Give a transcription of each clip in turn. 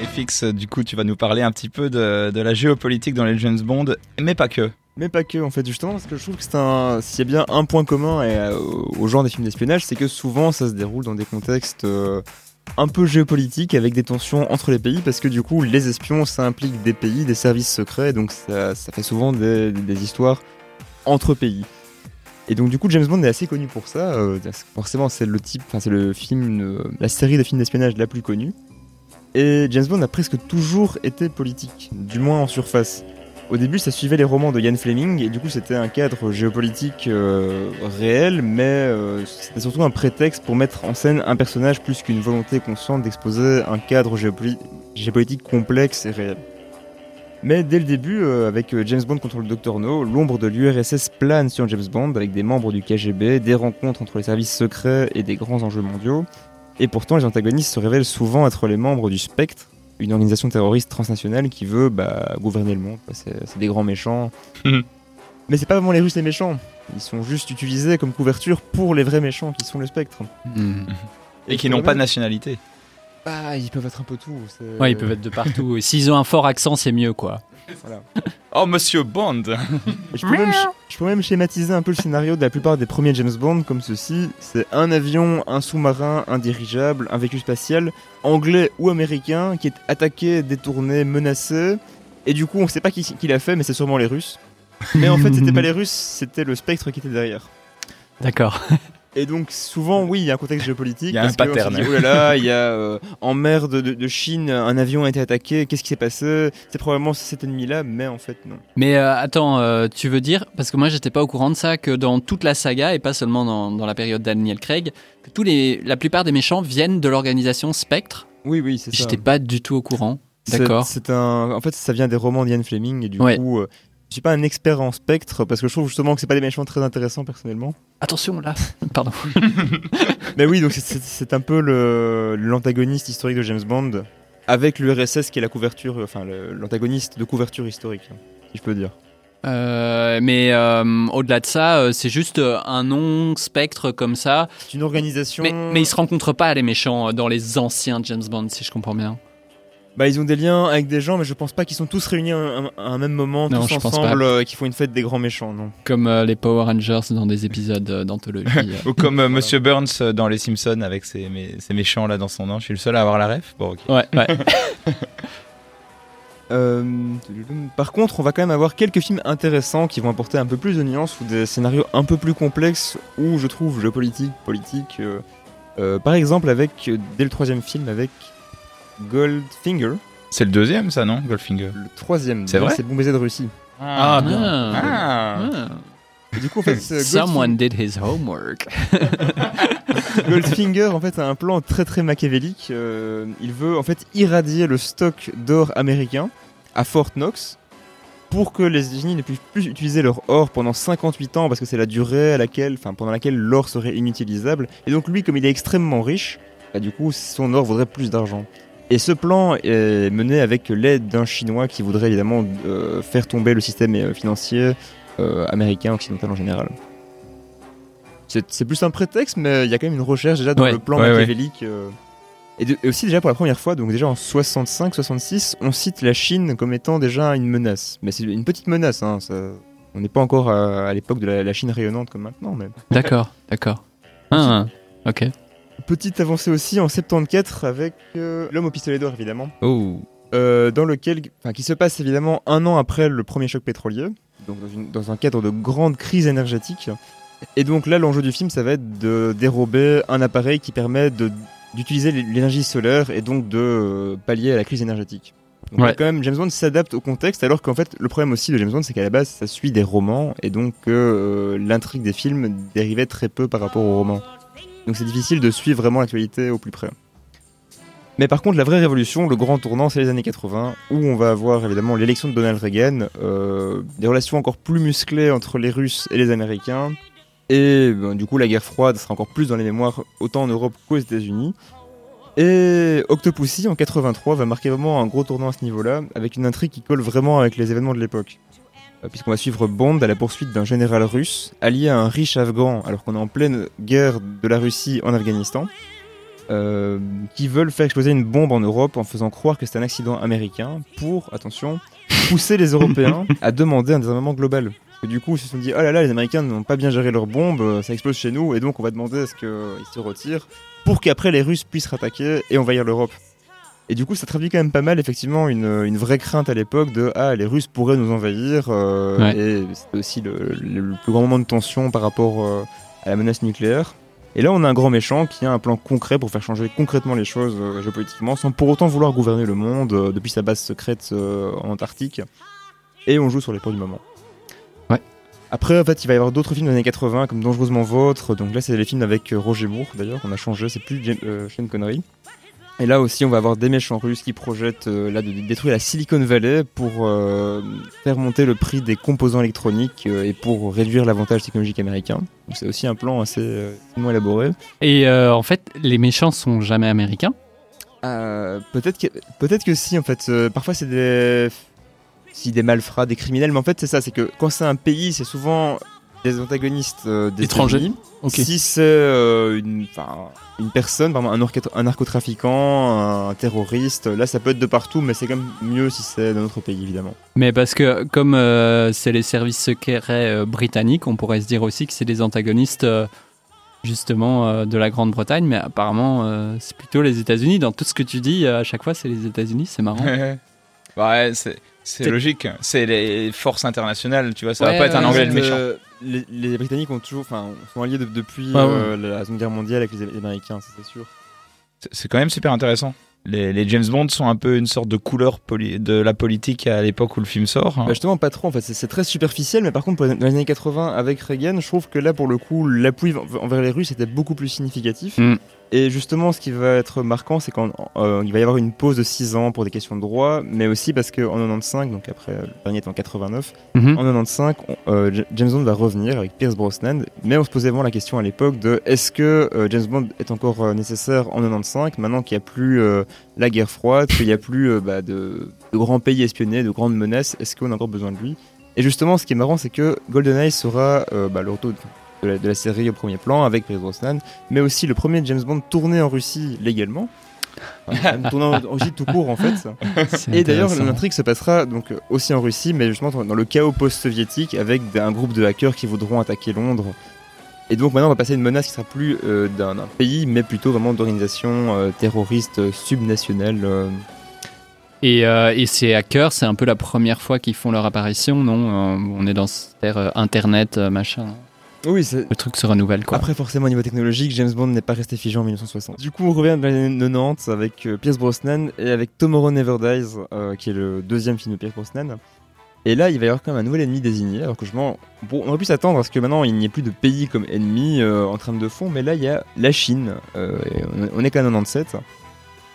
Et Fix, du coup, tu vas nous parler un petit peu de, de la géopolitique dans les James Bond, mais pas que. Mais pas que, en fait, justement, parce que je trouve que c'est un. S'il y a bien un point commun et, euh, au genre des films d'espionnage, c'est que souvent ça se déroule dans des contextes euh, un peu géopolitiques avec des tensions entre les pays, parce que du coup, les espions, ça implique des pays, des services secrets, donc ça, fait souvent des, des histoires entre pays. Et donc du coup James Bond est assez connu pour ça. euh, forcément c'est le type, enfin c'est le film, euh, la série de films d'espionnage la plus connue. Et James Bond a presque toujours été politique, du moins en surface. Au début ça suivait les romans de Ian Fleming et du coup c'était un cadre géopolitique euh, réel, mais euh, c'était surtout un prétexte pour mettre en scène un personnage plus qu'une volonté consciente d'exposer un cadre géopoli- géopolitique complexe et réel. Mais dès le début, euh, avec James Bond contre le Dr No, l'ombre de l'URSS plane sur James Bond avec des membres du KGB, des rencontres entre les services secrets et des grands enjeux mondiaux. Et pourtant, les antagonistes se révèlent souvent être les membres du Spectre, une organisation terroriste transnationale qui veut bah, gouverner le monde. C'est des grands méchants. Mhm. Mais c'est pas vraiment les Russes les méchants. Ils sont juste utilisés comme couverture pour les vrais méchants qui sont le Spectre. Hmm. Et qui n'ont pas de nationalité. Bah, ils peuvent être un peu tout. c'est- Ouais, ils peuvent être de partout. Et S'ils ont un fort accent, c'est mieux, quoi. Voilà. Oh, monsieur Bond je, peux même, sch- je peux même schématiser un peu le scénario de la plupart des premiers James Bond comme ceci. C'est un avion, un sous-marin, un dirigeable, un véhicule spatial, anglais ou américain, qui est attaqué, détourné, menacé. Et du coup, on sait pas qui, qui l'a fait, mais c'est sûrement les Russes. Mais en fait, c'était pas les Russes, c'était le spectre qui était derrière. D'accord. Et donc, souvent, oui, il y a un contexte géopolitique. Il y a un pattern. dit, oh là là, il y a euh, en mer de, de- de Chine, un avion a été attaqué, qu'est-ce qui s'est passé? C'est probablement cet ennemi-là, mais en fait, non. Mais euh, attends, euh, tu veux dire, parce que moi j'étais pas au courant de ça, que dans toute la saga, et pas seulement dans, dans la période Daniel Craig, que tous les, la plupart des méchants viennent de l'organisation Spectre? Oui, oui, c'est ça. J'étais pas du tout au courant. D'accord. C'est un. En fait, ça vient des romans d'Ian Fleming et du Ouais. coup, euh, suis pas un expert en spectre parce que je trouve justement que c'est pas des méchants très intéressants personnellement. Attention là, pardon. Mais oui, donc c'est- un peu l'antagoniste historique de James Bond avec l'URSS qui est la couverture, enfin l'antagoniste de couverture historique, hein, si je peux dire. Euh, mais euh, au-delà de ça, euh, c'est juste euh, un nom Spectre comme ça. C'est une organisation. Mais, mais ils se rencontrent pas les méchants euh, dans les anciens James Bond, si je comprends bien. Bah, ils ont des liens avec des gens, mais je pense pas qu'ils sont tous réunis à un, à un même moment, Non, tous je pense ensemble, euh, et qu'ils font une fête des grands méchants, non. Comme euh, les Power Rangers dans des épisodes euh, d'anthologie. euh. Ou comme euh, Monsieur Burns dans Les Simpsons avec ses, mé- ses méchants là dans son nom. Je suis le seul à avoir la ref? Bon, ok. ouais, ouais. Euh, par contre, on va quand même avoir quelques films intéressants qui vont apporter un peu plus de nuances ou des scénarios un peu plus complexes où je trouve géopolitique, politique. euh, euh, par exemple, avec dès le troisième film avec Goldfinger, C'est le deuxième, ça, non Goldfinger. le troisième. C'est vrai C'est Bon baiser de Russie. Ah, bien. Ah. Ah. Et du coup, en fait, Someone did his homework. Goldfinger, Goldfinger, en fait a un plan très très machiavélique. Euh, il veut en fait irradier le stock d'or américain à Fort Knox pour que les États-Unis ne puissent plus utiliser leur or pendant 58 ans parce que c'est la durée à laquelle, enfin pendant laquelle l'or serait inutilisable. Et donc lui, comme il est extrêmement riche, bah, du coup son or vaudrait plus d'argent. Et ce plan est mené avec l'aide d'un Chinois qui voudrait évidemment euh, faire tomber le système euh, financier euh, américain occidental en général. C'est plus un prétexte, mais il y a quand même une recherche déjà dans Ouais. le plan Ouais, ouais. machiavélique. euh. Et, de- et aussi déjà pour la première fois, donc déjà en 65-66, on cite la Chine comme étant déjà une menace. Mais c'est une petite menace, hein, ça- on n'est pas encore à, à l'époque de la, la Chine rayonnante comme maintenant. Mais. D'accord, d'accord. Ah, ok. Petite avancée aussi en 74 avec euh, l'homme au pistolet d'or évidemment. Oh. euh, dans lequel, enfin, qui se passe évidemment un an après le premier choc pétrolier, donc dans, une- dans un cadre de grande crise énergétique. Et donc là, l'enjeu du film, ça va être de dérober un appareil qui permet de- d'utiliser l'énergie solaire et donc de euh, pallier à la crise énergétique. Donc Ouais. là, quand même, James Bond s'adapte au contexte, alors qu'en fait, le problème aussi de James Bond, c'est qu'à la base, ça suit des romans, et donc euh, l'intrigue des films dérivait très peu par rapport aux romans. Donc c'est difficile de suivre vraiment l'actualité au plus près. Mais par contre, la vraie révolution, le grand tournant, c'est les années 80, où on va avoir évidemment l'élection de Donald Reagan, euh, des relations encore plus musclées entre les Russes et les Américains, et ben, du coup la guerre froide sera encore plus dans les mémoires, autant en Europe qu'aux États-Unis. Et Octopussy, en 83, va marquer vraiment un gros tournant à ce niveau-là, avec une intrigue qui colle vraiment avec les événements de l'époque. Euh, Puisqu'on va suivre Bond à la poursuite d'un général russe, allié à un riche afghan, alors qu'on est en pleine guerre de la Russie en Afghanistan. euh, qui veulent faire exploser une bombe en Europe en faisant croire que c'est un accident américain pour, attention, pousser les Européens à demander un désarmement global. Parce que du coup, ils se sont dit, oh là là, les Américains n'ont pas bien géré leur bombe, euh, ça explose chez nous, et donc on va demander à ce qu'ils se retirent pour qu'après les Russes puissent rattaquer et envahir l'Europe. Et du coup, ça traduit quand même pas mal, effectivement, une, une vraie crainte à l'époque de Ah, les Russes pourraient nous envahir. euh, Ouais. Et c'était aussi le, le- le plus grand moment de tension par rapport euh, à la menace nucléaire. Et là, on a un grand méchant qui a un plan concret pour faire changer concrètement les choses euh, géopolitiquement, sans pour autant vouloir gouverner le monde depuis sa base secrète en Antarctique. Et on joue sur les points du moment. Ouais. Après, en fait, il va y avoir d'autres films des années 80, comme Dangereusement Vôtre. Donc là, c'est les films avec Roger Moore, d'ailleurs. On a changé, c'est plus James- Sean Connery. Et là aussi, on va avoir des méchants russes qui projettent euh, là de détruire la Silicon Valley pour euh, faire monter le prix des composants électroniques euh, et pour réduire l'avantage technologique américain. Donc c'est aussi un plan assez finement élaboré. Et en fait, les méchants sont jamais américains. Peut-être que peut-être que si en fait. parfois c'est des si des malfrats, des criminels, mais en fait c'est ça, c'est que quand c'est un pays, c'est souvent des antagonistes euh, des Étrangers. États-Unis. Ok. Si c'est euh, une, personne, par exemple, un, un narcotrafiquant, un terroriste, là ça peut être de partout, mais c'est quand même mieux si c'est dans notre pays évidemment. Mais parce que comme euh, c'est les services secrets euh, britanniques, on pourrait se dire aussi que c'est des antagonistes euh, justement euh, de la Grande-Bretagne, mais apparemment euh, c'est plutôt les États-Unis. Dans tout ce que tu dis, euh, à chaque fois c'est les États-Unis, c'est marrant. ouais, c'est c'est logique. C'est les forces internationales, tu vois. Ça Ouais, va pas être un anglais le méchant. Les, les Britanniques ont toujours, enfin, sont alliés de- depuis ouais. euh, la Seconde Guerre mondiale avec les, Américains, c'est sûr. C'est- quand même super intéressant. Les, les James Bond sont un peu une sorte de couleur de la politique à l'époque où le film sort. Bah justement, pas trop en fait, c'est- très superficiel, mais par contre, pour les, dans les années 80 avec Reagan, je trouve que là pour le coup, l'appui en- envers les Russes était beaucoup plus significatif. Mm. Et justement, ce qui va être marquant, c'est qu'il va y avoir une pause de 6 ans pour des questions de droit, mais aussi parce qu'en 95, donc après euh, le dernier est en 89, Mhm. en 95, on- euh, James Bond va revenir avec Pierce Brosnan, mais on se posait vraiment la question à l'époque de est-ce que euh, James Bond est encore euh, nécessaire en 95 maintenant qu'il n'y a plus euh, la guerre froide, qu'il n'y a plus euh, bah, de, de grands pays espionnés, de grandes menaces, est-ce qu'on a encore besoin de lui? Et justement, ce qui est marrant, c'est que GoldenEye sera euh, bah, le retour de la, de la série au premier plan avec Pierce Brosnan, mais aussi le premier James Bond tourné en Russie légalement. Enfin, tourné en en Russie tout court en fait. Et d'ailleurs, l'intrigue se passera donc aussi en Russie, mais justement dans le chaos post-soviétique, avec un groupe de hackers qui voudront attaquer Londres. Et donc maintenant, on va passer à une menace qui sera plus euh, d'un pays, mais plutôt vraiment d'organisation euh, terroriste euh, subnationale. euh. Et, et ces hackers, c'est un peu la première fois qu'ils font leur apparition, non? On est dans cette ère internet, machin. Oui, c'est. Le truc se renouvelle quoi. Après, forcément, au niveau technologique, James Bond n'est pas resté figé en 1960. Du coup, on revient dans les années 90 avec euh, Pierce Brosnan et avec Tomorrow Never Dies, euh, qui est le deuxième film de Pierce Brosnan. Et là, il va y avoir quand même un nouvel ennemi désigné. Alors que je m'en. Bon, on aurait pu s'attendre à ce que maintenant il n'y ait plus de pays comme ennemi euh, en trame de fond, mais là, il y a la Chine. euh, et on est- on est qu'à 97.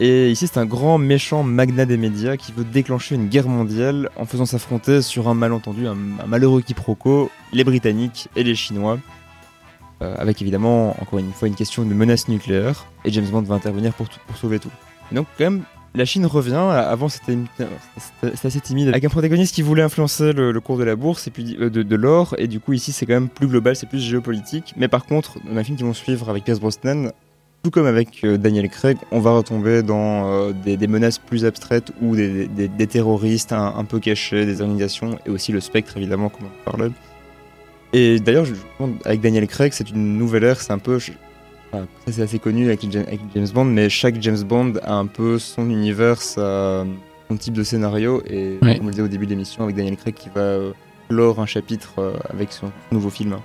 Et ici, c'est un grand méchant magnat des médias qui veut déclencher une guerre mondiale en faisant s'affronter sur un malentendu, un, malheureux quiproquo, les Britanniques et les Chinois. Euh, avec évidemment, encore une fois, une question de menace nucléaire. Et James Bond va intervenir pour, sauver tout. Donc, quand même, la Chine revient. Avant, c'était assez timide. Avec un protagoniste qui voulait influencer le, cours de la bourse et puis euh, de, de l'or. Et du coup, ici, c'est quand même plus global, c'est plus géopolitique. Mais par contre, dans les films qui vont suivre avec Pierce Brosnan, tout comme avec euh, Daniel Craig, on va retomber dans euh, des, des menaces plus abstraites ou des, des- des terroristes un, un peu cachés, des organisations, et aussi le spectre, évidemment, comme on parlait. Et d'ailleurs, avec Daniel Craig, c'est une nouvelle ère, c'est un peu. enfin, c'est assez connu avec, Ja- avec James Bond, mais chaque James Bond a un peu son univers, sa- son type de scénario, et comme on le disait au début de l'émission, avec Daniel Craig qui va euh, clore un chapitre avec son nouveau film.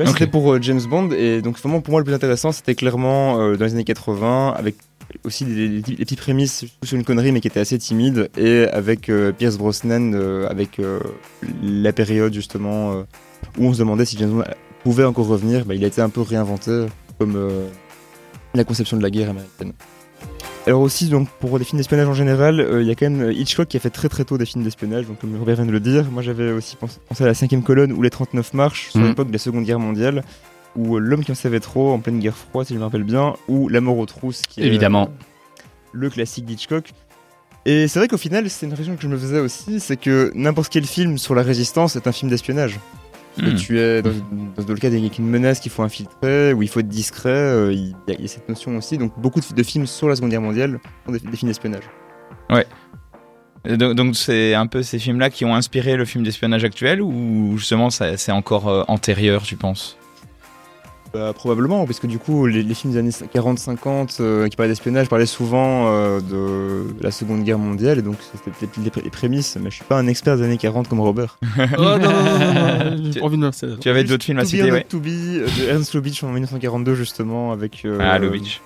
Ouais, Ok. C'était pour euh, James Bond, et donc vraiment pour moi le plus intéressant, c'était clairement euh, dans les années 80, avec aussi des, des- des petites prémices sur une connerie, mais qui étaient assez timides, et avec euh, Pierce Brosnan, euh, avec euh, la période justement où on se demandait si James Bond pouvait encore revenir, bah, il a été un peu réinventé comme la conception de la guerre américaine. Alors aussi, donc pour les films d'espionnage en général, euh, il y a quand même euh, Hitchcock qui a fait très très tôt des films d'espionnage, donc comme Robert vient de le dire, moi j'avais aussi pensé, à la cinquième colonne ou les 39 marches sur Mhm. l'époque de la Seconde Guerre mondiale, ou euh, L'homme qui en savait trop en pleine guerre froide, si je me rappelle bien, ou La mort aux trousses, qui est Évidemment. euh, le classique d'Hitchcock. Et c'est vrai qu'au final, c'est une réflexion que je me faisais aussi, c'est que n'importe quel film sur la résistance est un film d'espionnage. Hmm. tu es dans, dans le cas d'une menace qu'il faut infiltrer, où il faut être discret, euh, il y, a- il y a cette notion aussi. Donc beaucoup de, de films sur la Seconde Guerre mondiale sont des, des films d'espionnage. Et Donc c'est un peu ces films-là qui ont inspiré le film d'espionnage actuel ou justement c'est encore euh, antérieur, tu penses? Bah, probablement, parce que du coup, les, les films des années 40-50 euh, qui parlaient d'espionnage parlaient souvent euh, de la Seconde Guerre mondiale, et donc c'était peut-être les, pré- les prémices, mais je suis pas un expert des années 40 comme Robert. Oh non, non, non, non, non, Tu- j'ai envie de me. Tu avais d'autres films à To Be or citer, ouais. To Be euh, de Ernst Lubitsch en 1942 justement, avec euh, Ah, Lubitsch.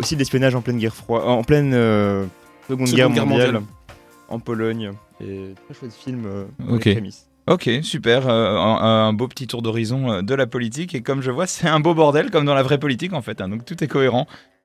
aussi de l'espionnage en pleine guerre froide, en pleine euh, Seconde, Seconde Guerre, Guerre mondiale, mondiale. en Pologne, et très chouette film. euh, Ok. les prémices. Ok, super. euh, un, un beau petit tour d'horizon euh, de la politique. Et comme je vois, c'est un beau bordel, comme dans la vraie politique en fait. hein, donc tout est cohérent.